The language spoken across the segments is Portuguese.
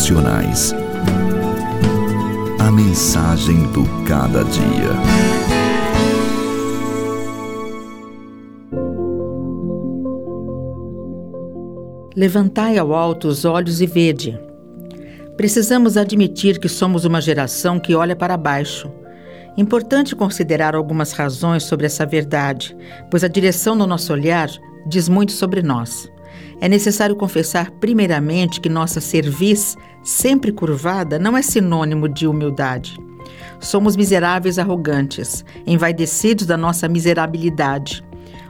Devocionais. A mensagem do cada dia. Levantai ao alto os olhos e vede. Precisamos admitir que somos uma geração que olha para baixo. Importante considerar algumas razões sobre essa verdade, pois a direção do nosso olhar diz muito sobre nós. É necessário confessar, primeiramente, que nossa cerviz, sempre curvada, não é sinônimo de humildade. Somos miseráveis arrogantes, envaidecidos da nossa miserabilidade.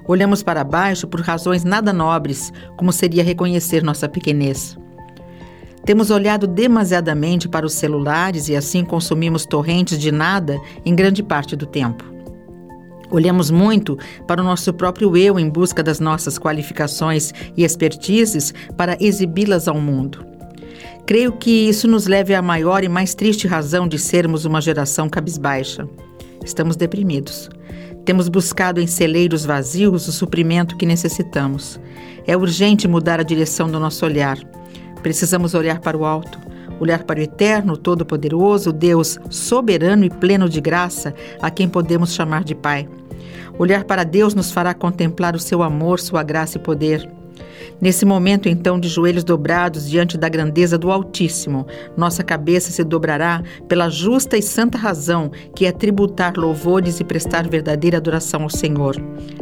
Olhamos para baixo por razões nada nobres, como seria reconhecer nossa pequenez. Temos olhado demasiadamente para os celulares e assim consumimos torrentes de nada em grande parte do tempo. Olhamos muito para o nosso próprio eu em busca das nossas qualificações e expertises para exibi-las ao mundo. Creio que isso nos leve à maior e mais triste razão de sermos uma geração cabisbaixa. Estamos deprimidos. Temos buscado em celeiros vazios o suprimento que necessitamos. É urgente mudar a direção do nosso olhar. Precisamos olhar para o alto, olhar para o eterno, todo-poderoso, Deus soberano e pleno de graça, a quem podemos chamar de Pai. Olhar para Deus nos fará contemplar o seu amor, sua graça e poder. Nesse momento, então, de joelhos dobrados diante da grandeza do Altíssimo, nossa cabeça se dobrará pela justa e santa razão que é tributar louvores e prestar verdadeira adoração ao Senhor.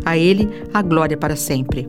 A Ele a glória para sempre.